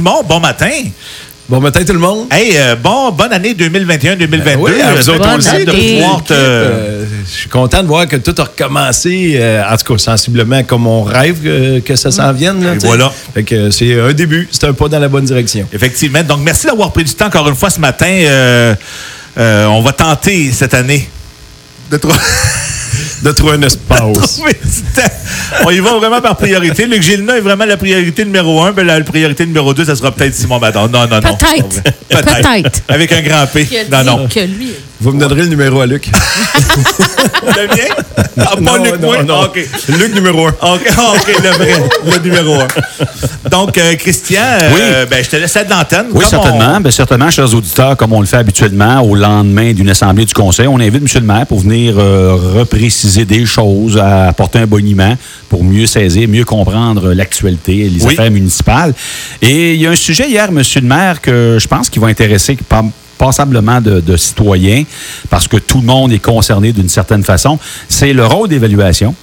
Simon, bon matin. Bon matin tout le monde. Hey, euh, bon, bonne année 2021-2022. Ben oui, à vous autres Bonne aussi. année. de année. pouvoir te- Euh, je suis content de voir que tout a recommencé, euh, en tout cas sensiblement comme on rêve que ça s'en vienne. là, Et voilà. Fait que c'est un début, c'est un pas dans la bonne direction. Effectivement. Donc, merci d'avoir pris du temps encore une fois ce matin. Euh, euh, on va tenter cette année de trouver. De trouver un espace. On y va vraiment par priorité. Luc Gélina est vraiment la priorité numéro un. Ben, la priorité numéro deux, ça sera peut-être Simon Badon. Non, non, non. Peut-être. Peut-être. Avec un grand P. Non, dit non. que lui. Vous me donnerez le numéro à Luc. Le mien? Ah, pas Non, Luc, non, moi? non. OK. Luc numéro un. OK, ah, OK, le vrai, le numéro un. Donc, euh, Christian, euh, ben, je te laisse être l'antenne. Oui, certainement. on- Ben, certainement, chers auditeurs, comme on le fait habituellement au lendemain d'une assemblée du Conseil, on invite M. le maire pour venir euh, repréciser des choses, à apporter un boniment pour mieux saisir, mieux comprendre l'actualité, les Oui. affaires municipales. Et il y a un sujet hier, M. le maire, que je pense qu'il va intéresser pas- passablement de, de citoyens, parce que tout le monde est concerné d'une certaine façon. C'est le rôle d'évaluation.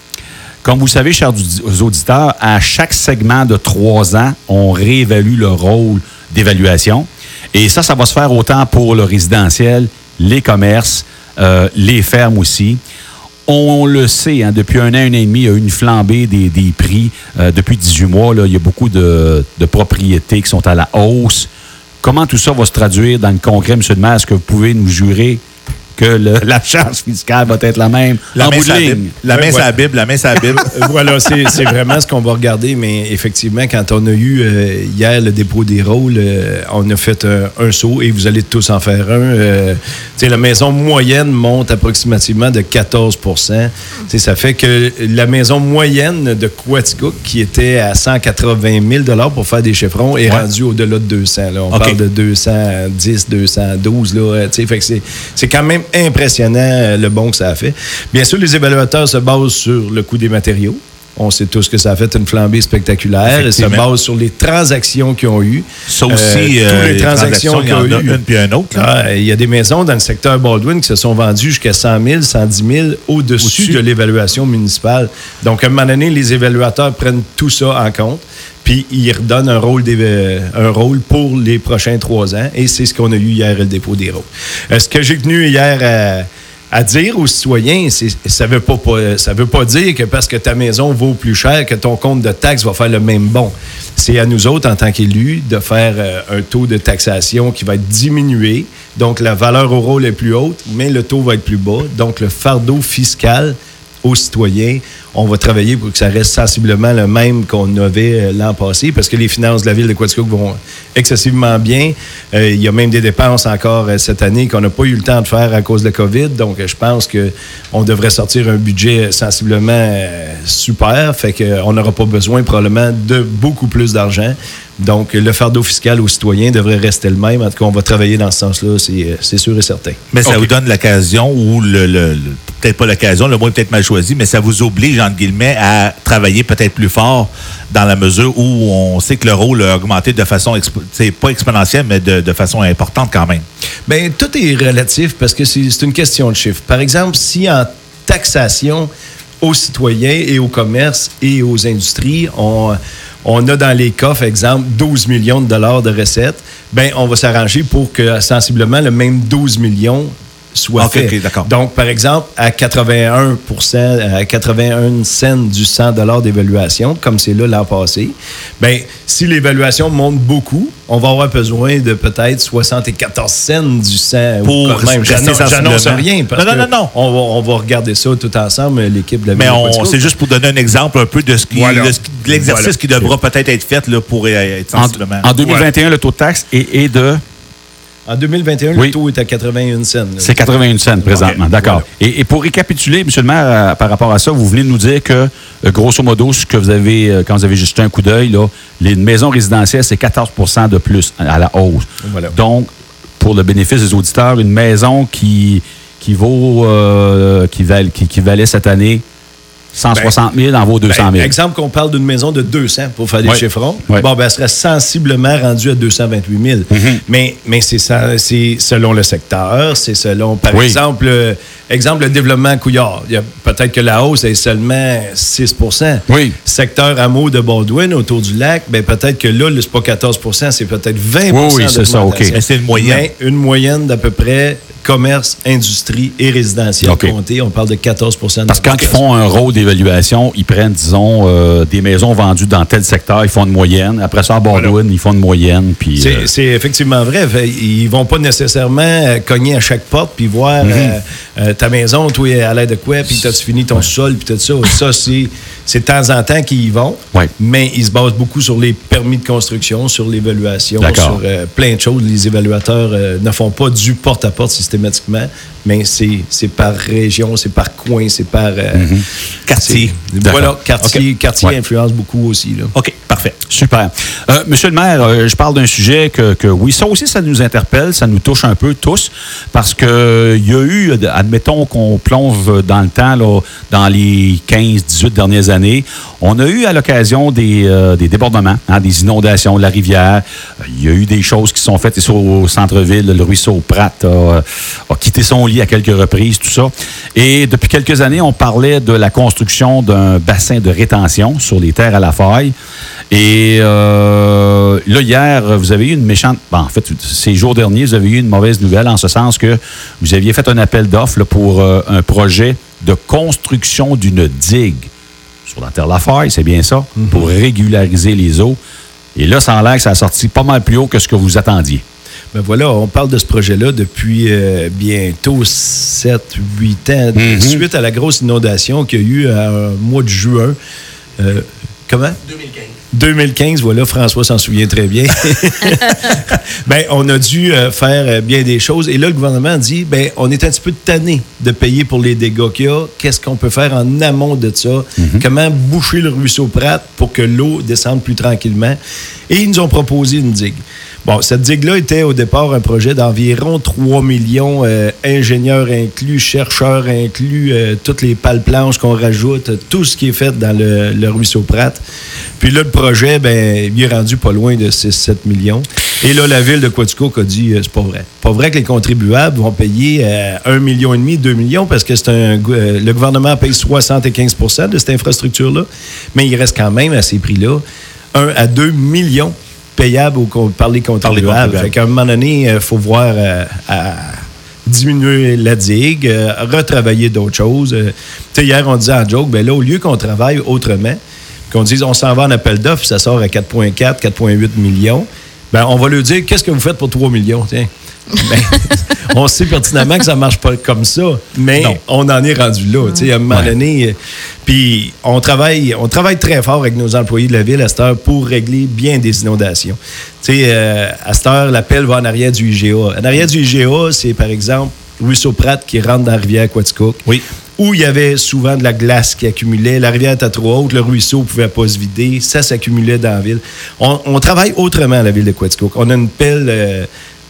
Comme vous le savez, chers audi- auditeurs, à chaque segment de trois ans, on réévalue le rôle d'évaluation. Et ça, ça va se faire autant pour le résidentiel, les commerces, euh, les fermes aussi. On le sait, hein, depuis un an, un an et demi, il y a eu une flambée des, prix. Euh, depuis 18 mois, là, il y a beaucoup de propriétés qui sont à la hausse. Comment tout ça va se traduire dans le concret, M. maire? Est-ce que vous pouvez nous jurer que le- la charge fiscale va être la même La en main bout de ligne? Bible. La main ouais. la Bible, la main sur la Bible. Voilà, c'est c'est vraiment ce qu'on va regarder, mais effectivement, quand on a eu euh, hier le dépôt des rôles, euh, on a fait un, un saut et vous allez tous en faire un. Euh, tu sais, la maison moyenne monte approximativement de 14 Tu sais, Ça fait que la maison moyenne de Quaticook, qui était à 180 000 pour faire des chiffrons, est Ouais. rendue au-delà de 200. Là. On parle de 210, 212. Là, euh, tu sais, fait que c'est- c'est quand même impressionnant euh, le bon que ça a fait. Bien sûr, les évaluateurs se basent sur le coût des matériaux. On sait tous que ça a fait une flambée spectaculaire. Ils se basent sur les transactions qu'ils ont eues. Ça aussi, Euh, euh, toutes les les transactions transactions, qu'il il y en y a a eu. une puis un autre. Ah, Il y a des maisons dans le secteur Baldwin qui se sont vendues jusqu'à 100 000, 110 000 au-dessus de l'évaluation municipale. Donc, à un moment donné, les évaluateurs prennent tout ça en compte, puis ils redonnent un rôle, un rôle pour les prochains trois ans, et c'est ce qu'on a eu hier, le dépôt des rôles. Euh, ce que j'ai tenu hier à, dire aux citoyens, ça ne veut, pas, veut pas dire que parce que ta maison vaut plus cher, que ton compte de taxes va faire le même bon. C'est à nous autres, en tant qu'élus, de faire euh, un taux de taxation qui va être diminué. Donc, la valeur rôle est plus haute, mais le taux va être plus bas. Donc, le fardeau fiscal aux citoyens, on va travailler pour que ça reste sensiblement le même qu'on avait euh, l'an passé, parce que les finances de la ville de Quaticook vont excessivement bien. Euh, il y a même des dépenses encore euh, cette année qu'on n'a pas eu le temps de faire à cause de la COVID. Donc, je pense qu'on devrait sortir un budget sensiblement euh, super. Fait qu'on n'aura pas besoin probablement de beaucoup plus d'argent. Donc, le fardeau fiscal aux citoyens devrait rester le même. En tout cas, on va travailler dans ce sens-là, c'est sûr et certain. Mais ça vous donne l'occasion, ou le, le- le- pas l'occasion, le mot est peut-être mal choisi, mais ça vous oblige, entre guillemets, à travailler peut-être plus fort dans la mesure où on sait que le rôle a augmenté de façon, c'est pas exponentielle, mais de, de façon importante quand même. Bien, tout est relatif parce que c'est une question de chiffre. Par exemple, si en taxation aux citoyens et aux commerces et aux industries, on, on a dans les coffres, exemple, 12 millions de dollars de recettes, ben on va s'arranger pour que sensiblement le même 12 millions soit OK, fait. OK, d'accord. Donc, par exemple, à 81% à 81 cents du 100 d'évaluation, comme c'est là l'an passé, ben si l'évaluation monte beaucoup, on va avoir besoin de peut-être 74 cents du 100. ou Pour quand même. J'annonce rien parce Non, non, non, non. On, va, on va regarder ça tout ensemble, l'équipe de la Mais c'est juste pour donner un exemple un peu de ce qui, Voilà. de ce qui- de l'exercice Voilà. qui devra peut-être être fait là, pour euh, être En, sensiblement. en 2021, le taux de taxe est, est de. En 2021, Oui. le taux est à 81 cents. C'est 81 cents présentement. D'accord. voilà. Et, et pour récapituler, M. le maire, euh, par rapport à ça, vous venez de nous dire que, euh, grosso modo, ce que vous avez, euh, quand vous avez juste un coup d'œil, là, les maisons résidentielles, c'est 14% de plus à la hausse. Voilà. Donc, pour le bénéfice des auditeurs, une maison qui, qui vaut, euh, qui, val- qui, qui valait cette année 160 000 en vaut 200 000. Ben, exemple qu'on parle d'une maison de 200 pour faire des Ouais. chiffrons. Bon, ben, elle serait sensiblement rendue à 228 000. Mm-hmm. Mais, mais c'est ça- c'est selon le secteur, c'est selon, par Oui. exemple, euh, exemple, le développement Couillard. Il y a Peut-être que la hausse est seulement 6% Oui. Secteur hameau de Baldwin, autour du lac, ben, peut-être que là, le- c'est pas 14% c'est peut-être 20 Oui, oui, c'est ça, OK. c'est une moyenne. Mais une moyenne d'à peu près commerce, industrie et résidentiel OK. compté. On parle de 14 Parce que quand ils font un rôle d'évaluation, ils prennent, disons, euh, des maisons vendues dans tel secteur, ils font une moyenne. Après ça, à Baldwin, ils font une moyenne. Puis, C'est euh, c'est effectivement vrai. Ils vont pas nécessairement euh, cogner à chaque porte puis voir Mhm. euh, ta maison, toi, à l'aide de quoi, puis t'as-tu fini ton sol, puis tout ça. Ça, c'est c'est de temps en temps qu'ils y vont. Ouais. Mais ils se basent beaucoup sur les permis de construction, sur l'évaluation, sur euh, plein de choses. Les évaluateurs euh, ne font pas du porte-à-porte systématiquement, mais c'est par région, c'est par coin, c'est par... euh, Quartier. c'est- D'accord. Voilà, quartier, quartier Ouais. influence beaucoup aussi. Là. OK, parfait. Super. Monsieur le maire, je parle d'un sujet que, que, oui, ça aussi, ça nous interpelle, ça nous touche un peu tous, parce que il y a eu, admettons qu'on plonge dans le temps, là, dans les 15, 18 dernières années, on a eu à l'occasion des, euh, débordements, hein, des inondations de la rivière. Il y a eu des choses qui sont faites ici au centre-ville. Le ruisseau Pratt a, euh, a quitté son lit à quelques reprises, tout ça. Et depuis quelques années, on parlait de la construction d'un bassin de rétention sur les terres à la faille. Et euh, là, hier, vous avez eu une méchante. bon, en fait, ces jours derniers, vous avez eu une mauvaise nouvelle en ce sens que vous aviez fait un appel d'offres pour un projet de construction d'une digue sur la terre de la faille, c'est bien ça, pour régulariser les eaux. Et là, ça a l'air que ça a sorti pas mal plus haut que ce que vous attendiez. Ben voilà, on parle de ce projet-là depuis euh, bientôt 7, 8 ans, Mhm. suite à la grosse inondation qu'il y a eu euh, au mois de juin. Euh, comment? 2015. 2015, voilà, François s'en souvient très bien. ben, on a dû euh, faire euh, bien des choses. Et là, le gouvernement dit, ben, on est un petit peu tanné de payer pour les dégâts qu'il y a. Qu'est-ce qu'on peut faire en amont de ça? Comment boucher le ruisseau Pratt pour que l'eau descende plus tranquillement? Et ils nous ont proposé une digue. Bon, cette digue-là était au départ un projet d'environ 3 millions, euh, ingénieurs inclus, chercheurs inclus, euh, toutes les pales planches qu'on rajoute, tout ce qui est fait dans le, ruisseau Pratt. Puis là, le projet, ben, il est rendu pas loin de 6-7 millions. Et là, la ville de Quaticook a dit, euh, c'est pas vrai. Pas vrai que les contribuables vont payer euh, 1,5 million, 2 millions, parce que c'est un, euh, le gouvernement paye 75% de cette infrastructure-là, mais il reste quand même à ces prix-là 1 à 2 millions payables au con- par les contribuables. contribuables. Fait qu'à un moment donné, il faut voir euh, à diminuer la digue, euh, retravailler d'autres choses. Euh, hier, on disait en joke, ben là, au lieu qu'on travaille autrement, qu'on dise on s'en va en appel d'offres, ça sort à 4,4, 4,8 millions, ben on va lui dire qu'est-ce que vous faites pour 3 millions, tiens? Ben, on sait pertinemment que ça marche pas comme ça, mais Non. on en est rendu là. À un moment donné, euh, puis on travaille, on travaille très fort avec nos employés de la ville à cette heure pour régler bien des inondations. Euh, à cette heure, l'appel va en arrière du IGA. En arrière du IGA, c'est par exemple Ruisseau Pratt qui rentre dans la rivière Quaticook. Oui. Où il y avait souvent de la glace qui accumulait. La rivière était trop haute, le ruisseau ne pouvait pas se vider. Ça s'accumulait dans la ville. On, on travaille autrement à la ville de Quaticook. On a une pelle euh,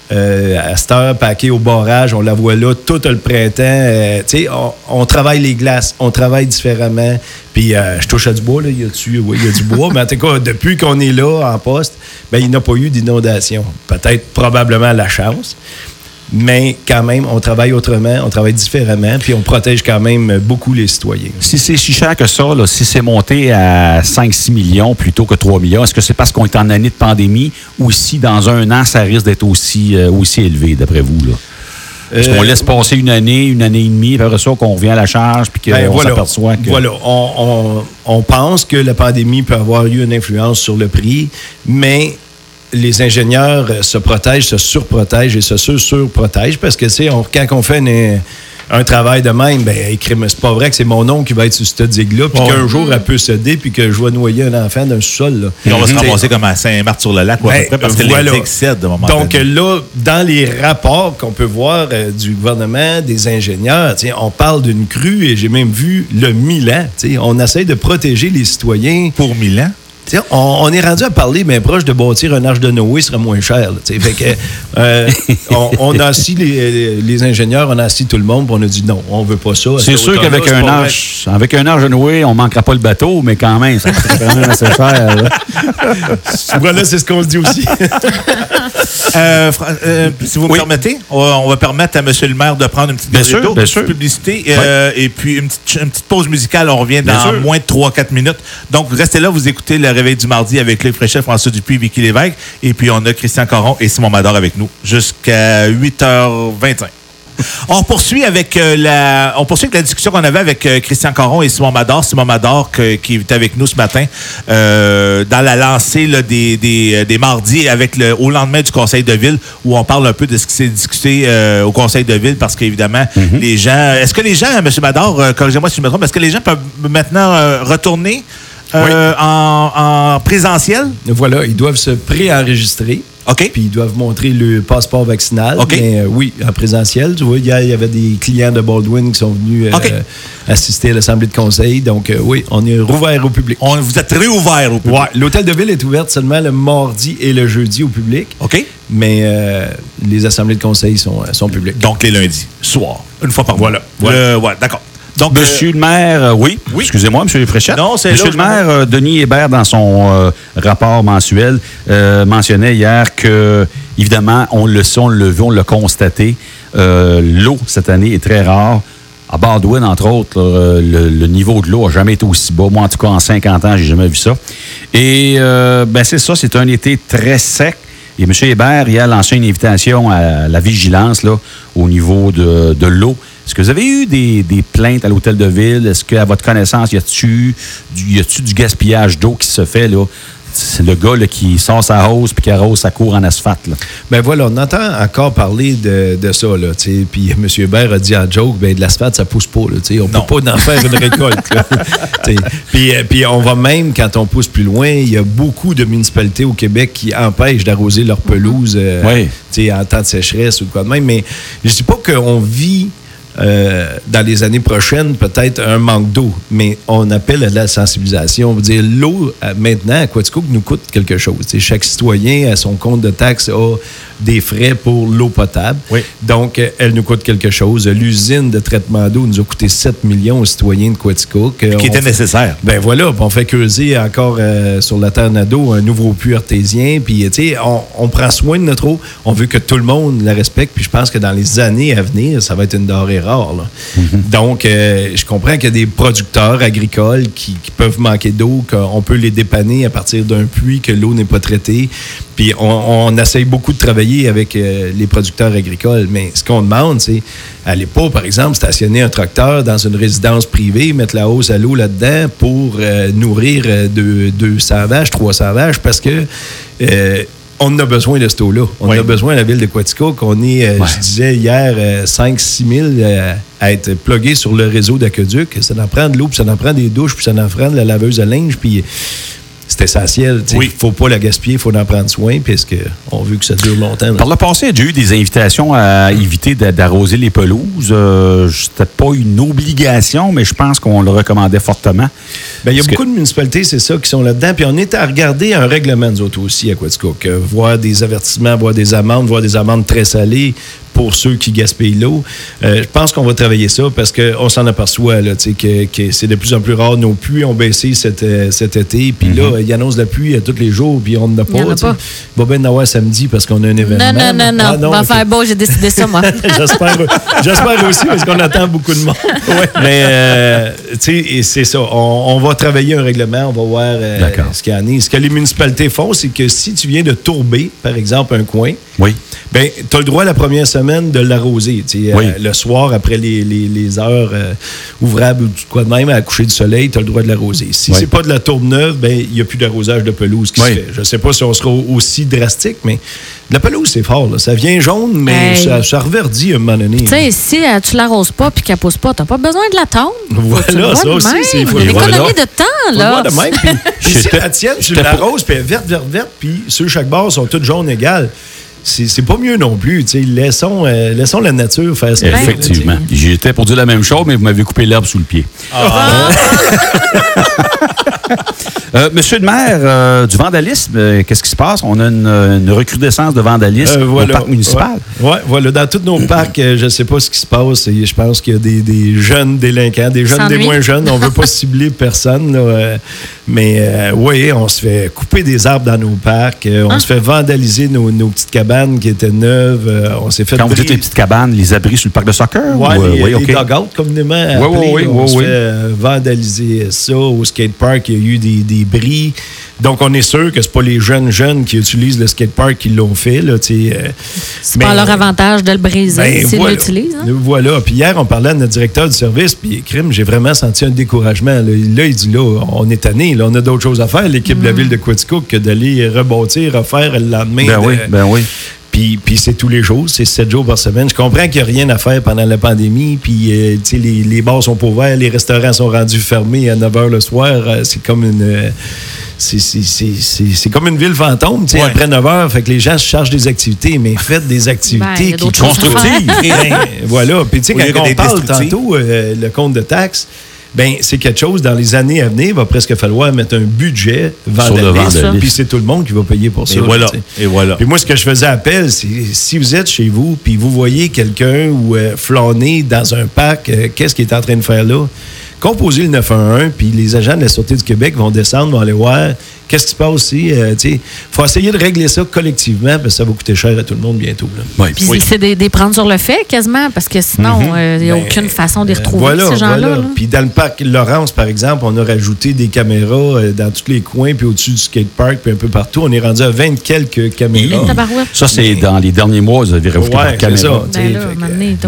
euh, à cette heure paquée au barrage. On la voit là tout le printemps. Euh, tu sais, on, on travaille les glaces. On travaille différemment. Puis euh, je touche à du bois, là. Il y a, dessus, oui, il y a du bois. Mais en tout cas, depuis qu'on est là en poste, ben, il n'y a pas eu d'inondation. Peut-être probablement la chance. Mais quand même, on travaille autrement, on travaille différemment, puis on protège quand même beaucoup les citoyens. Si c'est si cher que ça, là, si c'est monté à 5-6 millions plutôt que 3 millions, est-ce que c'est parce qu'on est en année de pandémie ou si dans un an, ça risque d'être aussi, euh, aussi élevé, d'après vous? Là? Est-ce qu'on Euh, laisse passer une année, une année et demie, puis après ça, qu'on revient à la charge, puis qu'on Ben, voilà. s'aperçoit que... Voilà. On, on- on pense que la pandémie peut avoir eu une influence sur le prix, mais les ingénieurs euh, se protègent, se surprotègent et se sur-surprotègent parce que, tu sais, on- quand on fait une- un travail de même, ben, c'est pas vrai que c'est mon oncle qui va être sur cette digue-là, puis qu'un jour, elle peut céder, puis que je vais noyer un enfant d'un sous-sol. Puis on va se ramasser comme à Saint-Marthe-sur-le-Lac, Ben, parce que voilà. les cèdent à un moment Donc donné. là, dans les rapports qu'on peut voir euh, du gouvernement, des ingénieurs, on parle d'une crue et j'ai même vu le Milan. On essaie de protéger les citoyens Pour Milan, on, on est rendu à parler, mais proche de bâtir un arche de Noé serait moins cher. là, t'sais. fait que, euh, on, on a assis les, les ingénieurs, on a assis tout le monde, puis on a dit non, on veut pas ça. C'est sûr qu'avec un arche, avec un arche de Noé, on manquera pas le bateau, mais quand même, ça coûterait quand même assez cher. là. Voilà, c'est ce qu'on se dit aussi. Euh, euh, si vous me permettez, on va, on va permettre à M. le maire de prendre une petite Bien sûr, bien publicité euh, et puis une petite, une petite pause musicale. On revient dans moins de 3-4 minutes. Donc, restez là, vous écoutez le réveil du mardi avec Luc Fréchet, François Dupuis, Vicky Lévesque. Et puis, on a Christian Coron et Simon Mador avec nous jusqu'à 8h25. On poursuit avec euh, la, on poursuit avec la discussion qu'on avait avec euh, Christian Coron et Simon Mador. Simon Mador que- qui est avec nous ce matin euh, dans la lancée là, des, des, des mardis avec le, au lendemain du Conseil de ville où on parle un peu de ce qui s'est discuté euh, au Conseil de ville parce qu'évidemment les gens, est-ce que les gens, M. Mador, corrigez-moi si je me trompe, est-ce que les gens peuvent maintenant euh, retourner euh, en, en présentiel? voilà, ils doivent se préenregistrer. OK. Puis ils doivent montrer le passeport vaccinal. OK. Mais euh, oui, en présentiel. Tu vois, hier, il y avait des clients de Baldwin qui sont venus euh, assister à l'Assemblée de conseil. Donc, oui, on est rouvert au public. On, vous êtes réouvert au public. Ouais, l'hôtel de ville est ouvert seulement le mardi et le jeudi au public. OK? Mais les assemblées de conseil sont, sont publiques. Donc, les lundis, soir, une fois par mois. Voilà. Ouais, d'accord. Donc, Monsieur le maire, euh, oui, oui. excusez-moi, Monsieur Fréchette. Non, c'est Monsieur le maire, euh, Denis Hébert, dans son euh, rapport mensuel, euh, mentionnait hier que, évidemment, on le sait, on le vu, on l'a constaté, euh, l'eau cette année est très rare. À Baldwin, entre autres, là, euh, le, le niveau de l'eau n'a jamais été aussi bas. Moi, en tout cas, en 50 ans, j'ai jamais vu ça. Et euh, ben, c'est ça, c'est un été très sec. Et M. Hébert, il a lancé une invitation à la vigilance là, au niveau de, de l'eau. Est-ce que vous avez eu des, des plaintes à l'hôtel de ville? Est-ce qu'à votre connaissance, y a-tu du, du gaspillage d'eau qui se fait? là? C'est le gars là, qui sort sa hausse puis qui arrose sa cour en asphalte. là. Ben voilà, on entend encore parler de, de ça, là. Puis M. Hébert a dit en joke, ben de l'asphalte, ça pousse pas, là. On Non. peut pas en faire une récolte. Puis, euh, puis on va même, quand on pousse plus loin, il y a beaucoup de municipalités au Québec qui empêchent d'arroser leur pelouse euh, Oui. en temps de sécheresse ou quoi de même. Mais je dis pas qu'on vit euh, dans les années prochaines peut-être un manque d'eau, mais on appelle à la sensibilisation. On veut dire l'eau euh, maintenant à Quaticook nous coûte quelque chose. Tu sais, chaque citoyen à son compte de taxe a des frais pour l'eau potable. Oui. Donc, euh, elle nous coûte quelque chose. L'usine de traitement d'eau nous a coûté 7 millions aux citoyens de Quaticook. Qui était nécessaire. ben voilà, on fait creuser encore euh, sur la terre Nado un nouveau puits artésien. Puis, tu sais, on, on prend soin de notre eau. On veut que tout le monde la respecte. Puis, je pense que dans les années à venir, ça va être une denrée Donc, euh, je comprends qu'il y a des producteurs agricoles qui, peuvent manquer d'eau, qu'on peut les dépanner à partir d'un puits que l'eau n'est pas traitée. Puis, on, essaye beaucoup de travailler avec euh, les producteurs agricoles. Mais ce qu'on demande, c'est, allez pas, par exemple, stationner un tracteur dans une résidence privée, mettre la hausse à l'eau là-dedans pour euh, nourrir euh, deux- 200 vaches, 300 vaches, parce que on a besoin de cette eau-là. On Oui. a besoin à la ville de Quaticook. On est, euh, Ouais. je disais hier, 5-6 000 euh, à être plugués sur le réseau d'aqueduc. Ça en prend de l'eau, puis ça en prend des douches, puis ça en prend de la laveuse à linge, puis c'est essentiel. Il ne faut pas la gaspiller, il faut en prendre soin, puisqu'on veut que ça dure longtemps. là? Par le passé, il y a eu des invitations à éviter d'a- d'arroser les pelouses. Euh, C'était pas une obligation, mais je pense qu'on le recommandait fortement. Ben, il y a beaucoup de municipalités, c'est ça, qui sont là-dedans. Puis on est à regarder un règlement, nous autres aussi, à Quaticook. Euh, voir des avertissements, voir des amendes, voir des amendes très salées pour ceux qui gaspillent l'eau. Euh, je pense qu'on va travailler ça parce qu'on s'en aperçoit là, que, que c'est de plus en plus rare. Nos puits ont baissé cet, euh, cet été. Puis là, ils annoncent la pluie à tous les jours, puis on n'en a pas. Il a pas. Il va bien en avoir samedi parce qu'on a un événement. Non, non, non, non. Ah, va ok. faire beau, j'ai décidé ça, moi. J'espère, j'espère aussi parce qu'on attend beaucoup de monde. Mais euh, tu sais, c'est ça. On, on va travailler un règlement, on va voir euh, ce qu'il y en est. Ce que les municipalités font, c'est que si tu viens de tourber, par exemple, un coin, Oui. ben, tu as le droit la première semaine de l'arroser. tu sais, Oui. euh, le soir, après les, les- les heures euh, ouvrables ou quoi de même, à coucher du soleil, tu as le droit de l'arroser. Si Oui. c'est pas de la tourbe neuve, ben, il n'y a plus d'arrosage de pelouse qui Oui. se fait. Je sais pas si on sera aussi drastique, mais de la pelouse, c'est fort. là. Ça vient jaune, mais Hey. ça, ça reverdit à un moment donné. Tu sais, si euh, tu l'arroses pas puis qu'elle pousse pas, t'as pas besoin de la tondre. Voilà, tu ça de aussi, même. c'est- faut Il y a le une voir économie là. de temps, là. de même. Puis, si la tienne, tu j'étais la roses, puis elle est verte, verte, verte, puis sur chaque bord sont toutes jaunes égales. C'est pas mieux non plus. tu. Laissons, euh, laissons la nature faire ce qu'elle fait, là, Effectivement. tu. J'étais pour dire la même chose, mais vous m'avez coupé l'herbe sous le pied. Euh, monsieur le maire, euh, du vandalisme, euh, qu'est-ce qui se passe? On a une, une recrudescence de vandalisme Euh, au parc municipal. Ouais, Ouais, voilà. Dans tous nos parcs, euh, je ne sais pas ce qui se passe. Et je pense qu'il y a des, des jeunes délinquants, des jeunes, des moins jeunes. On ne veut pas cibler personne. là, euh, mais euh, oui, on se fait couper des arbres dans nos parcs. euh, on Ah. se fait vandaliser nos, nos petites cabanes qui étaient neuves. euh, on s'est fait Quand vous dites les petites cabanes, les abris sur le parc de soccer? Ouais, ou, euh, les, oui, les OK. dugouts, communément Ouais, appelés, ouais, ouais, on ouais, se ouais. fait euh, vandaliser ça. Au skatepark, il y a eu des, des bris. Donc, on est sûr que c'est pas les jeunes jeunes qui utilisent le skatepark qui l'ont fait. Là, euh, C'est mais- pas leur avantage de le briser ben, s'ils voilà. l'utilisent. hein? Voilà. Puis hier, on parlait à notre directeur du service, puis crime, j'ai vraiment senti un découragement. Là, Là, il dit, là, on est tanné, là, on a d'autres choses à faire, l'équipe de la ville de Quaticook, que d'aller rebâtir, refaire le lendemain. Ben de- oui, ben oui. Puis, puis c'est tous les jours, c'est sept jours par semaine. Je comprends qu'il n'y a rien à faire pendant la pandémie. Puis, euh, tu sais, les, les bars sont pas ouverts, les restaurants sont rendus fermés à 9 h le soir. Euh, c'est comme une. euh, c'est- c'est- c'est c'est- c'est comme une ville fantôme, tu sais, Ouais. après 9 h. Fait que les gens se chargent des activités, mais faites des Ben, activités qui constructives. Ben, voilà. Puis, tu sais, quand on parle tantôt, euh, le compte de taxes, ben, c'est quelque chose dans les années à venir, il va presque falloir mettre un budget vandalisme. Puis c'est tout le monde qui va payer pour ça. Et voilà. Et voilà. Puis moi, ce que je faisais appel, c'est si vous êtes chez vous, puis vous voyez quelqu'un ou euh, flâner dans un parc, euh, qu'est-ce qu'il est en train de faire là? Composez le 911, puis les agents de la Sûreté du Québec vont descendre, vont aller voir qu'est-ce qui se passe aussi. Il faut essayer de régler ça collectivement, parce que ça va coûter cher à tout le monde bientôt. là. Oui. Puis Oui. c'est des, des prendre sur le fait quasiment, parce que sinon, euh, il n'y a Ben, aucune façon d'y Euh, retrouver voilà, ces gens-là. voilà. là. Puis dans le parc Laurence, par exemple, on a rajouté des caméras euh, dans tous les coins, puis au-dessus du skatepark, puis un peu partout. On est rendu à 20 quelques caméras. Ça, c'est dans les derniers mois, vous avez rajouté Ouais, par c'est caméra. ça. Ben là,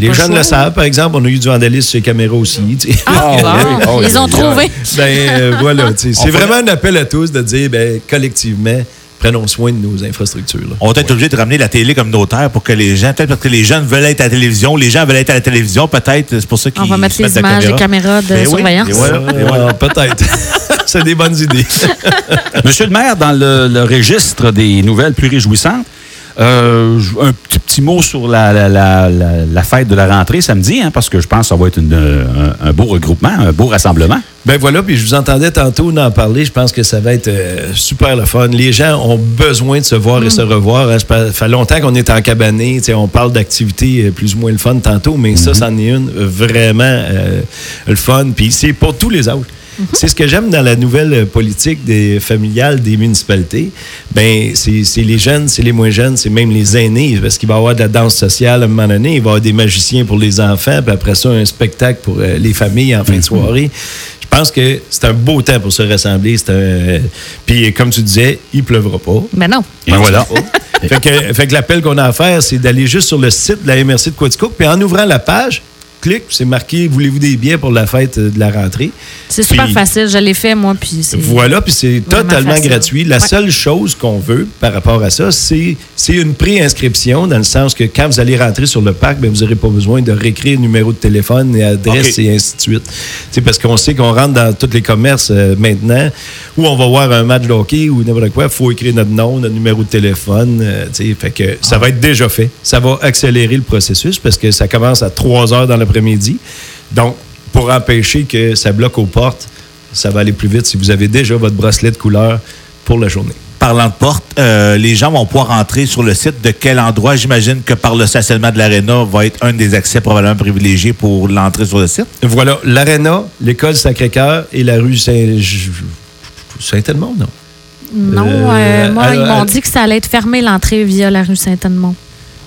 les jeunes le savent, par exemple, on a eu du vandalisme sur les caméras aussi. Ah, Ah, oui. Ah, oui, ils ont trouvé. Ben euh, voilà, c'est vraiment un appel à tous de dire, ben, collectivement, prenons soin de nos infrastructures. là. On va être obligé de ramener la télé communautaire pour que les gens, peut-être parce que les jeunes veulent être à la télévision, les gens veulent être à la télévision, peut-être, c'est pour ça qu'ils On va mettre les images des caméra. caméras de Ben oui, surveillance. Euh, Et voilà. Peut-être. c'est des bonnes idées. Monsieur le maire, dans le, le registre des nouvelles plus réjouissantes, euh, un petit, petit mot sur la, la- la- la- la fête de la rentrée samedi, hein, parce que je pense que ça va être une- un, un beau regroupement, un beau rassemblement. Ben voilà, puis je vous entendais tantôt en parler. Je pense que ça va être euh, super le fun. Les gens ont besoin de se voir et se revoir. hein. Ça fait longtemps qu'on est en cabané. Tu sais, On parle d'activités euh, plus ou moins le fun tantôt, mais ça, c'en est une vraiment euh, le fun. Puis c'est pour tous les autres. C'est ce que j'aime dans la nouvelle politique des familiales des municipalités. Ben, c'est les jeunes, c'est les moins jeunes, c'est même les aînés, parce qu'il va y avoir de la danse sociale à un moment donné, il va y avoir des magiciens pour les enfants, puis après ça, un spectacle pour euh, les familles en fin de soirée. Je pense que c'est un beau temps pour se rassembler. Puis, comme tu disais, il pleuvra pas. Mais non. Ben voilà. fait que, fait que l'appel qu'on a à faire, c'est d'aller juste sur le site de la MRC de Quaticook, puis en ouvrant la page, clic, c'est marqué « Voulez-vous des billets pour la fête euh, de la rentrée? » C'est super Puis- facile. Je l'ai fait, moi. Puis Voilà, puis c'est totalement facile. gratuit. La Ouais. seule chose qu'on veut par rapport à ça, c'est c'est une pré-inscription, dans le sens que quand vous allez rentrer sur le parc, ben, vous n'aurez pas besoin de réécrire numéro de téléphone et adresse et ainsi de suite. C'est parce qu'on sait qu'on rentre dans tous les commerces euh, maintenant, où on va voir un match de hockey ou n'importe quoi, il faut écrire notre nom, notre numéro de téléphone. euh, tu sais, fait que ça va être déjà fait. Ça va accélérer le processus parce que ça commence à 3 heures dans l'après-midi. Donc, pour empêcher que ça bloque aux portes, ça va aller plus vite si vous avez déjà votre bracelet de couleur pour la journée. Parlant de porte, euh, les gens vont pouvoir entrer sur le site de quel endroit? J'imagine que par le stationnement de l'Arena va être un des accès probablement privilégiés pour l'entrée sur le site. Voilà, l'Arena, l'école Sacré-Cœur et la rue Saint- Saint-Edmond, non? Non, Euh, euh, moi, à- ils à- m'ont dit que ça allait être fermé l'entrée via la rue Saint-Edmond.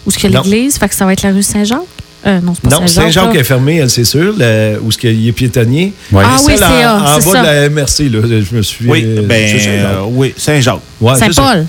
Où est-ce qu'il y a Non. l'église? Fait que ça va être la rue Saint-Jacques? Euh, non, c'est pas Non, Saint-Jacques. Est fermé, elle, c'est sûr, là, où est-ce qu'il est piétonnier. Ouais. Ah oui, Celle c'est en, en bas ça. de la MRC, là, je me suis... Oui, euh, ben, euh, oui, Saint-Jacques. Ouais. Saint-Paul?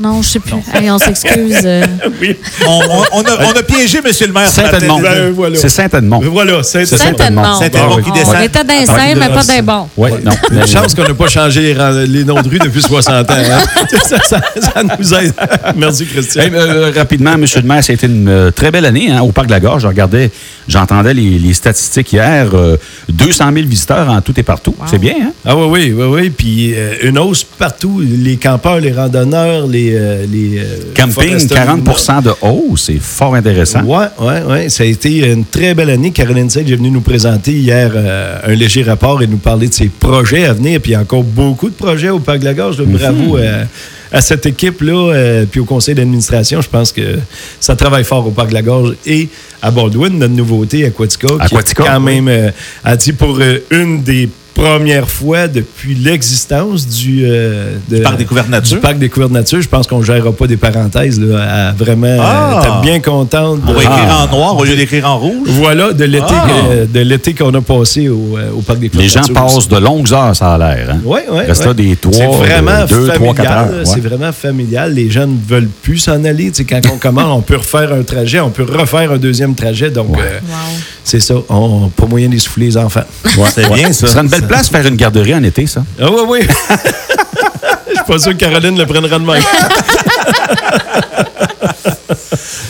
Non, je sais plus. Hey, on s'excuse. euh. On, on- on a, on a piégé M. le maire. Saint-Edmond. Ben, voilà. C'est Saint-Edmond. Voilà, c'est C'est Saint-Edmond. Saint-Edmond Bon, qui descend. On était les mais pas bons. Oui, non. Une chance qu'on n'a pas changé les, noms de rue depuis 60 ans. hein. ça, ça- ça nous aide. Merci, Christian. Hey, euh, rapidement, Monsieur le maire, ça a été une euh, très belle année hein, au Parc de la Gorge. Je regardais, j'entendais les, les statistiques hier. euh, 200 000 visiteurs en tout et partout. C'est bien, hein? Ah oui, oui, oui, oui. Puis euh, une hausse partout. Les campeurs, les randonneurs, les, les. euh, les euh, Camping, Forester 40 de hausse, c'est fort intéressant. Oui, oui, oui. Ça a été une très belle année. Caroline Sage est venue nous présenter hier euh, un léger rapport et nous parler de ses projets à venir. Puis il y a encore beaucoup de projets au Parc de la Gorge. là. Bravo euh, à cette équipe-là, euh, puis au conseil d'administration. Je pense que ça travaille fort au Parc de la Gorge et à Baldwin, notre nouveauté Aquatica, qui Aquatica, est quand oui. même, euh, a dit pour euh, une des premières fois depuis l'existence du, euh, de- Parc Découverte Nature. du Parc Découverte Nature. Je pense qu'on ne gérera pas des parenthèses. Là, à vraiment Ah! être bien contente. On de- va écrire Ah. en noir au lieu d'écrire en rouge? voilà, de l'été Ah. que- de l'été qu'on a passé au, euh, au Parc des Les gens Nature passent aussi. de longues heures, ça a l'air. Hein? Oui, oui. Reste là des trois, C'est vraiment euh, deux, trois, familial. quatre heures, ouais. C'est vraiment familial. Les gens ne veulent plus s'en aller. Tu sais, quand on commande, on peut refaire un trajet, on peut refaire un deuxième trajet. Donc, euh, Wow. c'est ça. On pas moyen d'essouffler les enfants. C'est bien, ça. Ce serait une belle place faire une garderie en été, ça? Ah oui, oui. Je suis pas sûr que Caroline le prendra de même.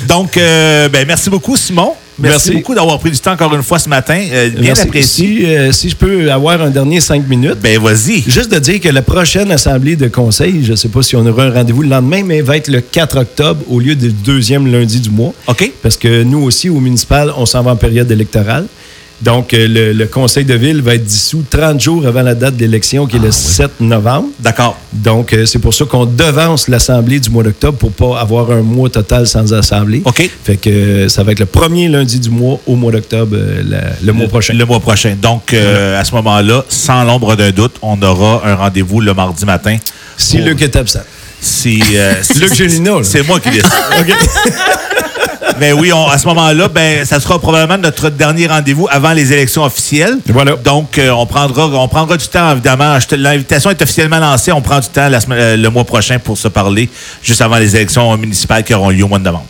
Donc, euh, ben, merci beaucoup, Simon. Merci, Merci. beaucoup d'avoir pris du temps encore une fois ce matin. Euh, bien Merci. apprécié. Si, euh, si je peux avoir un dernier cinq minutes. Ben, vas-y. Juste de dire que la prochaine assemblée de conseil, je ne sais pas si on aura un rendez-vous le lendemain, mais va être le 4 octobre au lieu du deuxième lundi du mois. OK. Parce que nous aussi, au municipal, on s'en va en période électorale. Donc, euh, le, le conseil de ville va être dissous 30 jours avant la date d'élection, qui est le 7 novembre. D'accord. Donc, euh, c'est pour ça qu'on devance l'assemblée du mois d'octobre pour pas avoir un mois total sans assemblée. OK. Fait que euh, ça va être le premier lundi du mois au mois d'octobre, le mois prochain. Le mois prochain. Donc, euh, à ce moment-là, sans l'ombre d'un doute, on aura un rendez-vous le mardi matin. Si Pour- Luc est absent. Si, euh, si- Luc Gélina. C'est moi qui décide. OK. Ben oui, on- à ce moment-là, ben, ça sera probablement notre dernier rendez-vous avant les élections officielles. Voilà. Donc, euh, on, prendra, on prendra du temps, évidemment. L'invitation est officiellement lancée. On prend du temps la semaine- euh, le mois prochain pour se parler, juste avant les élections municipales qui auront lieu au mois de novembre.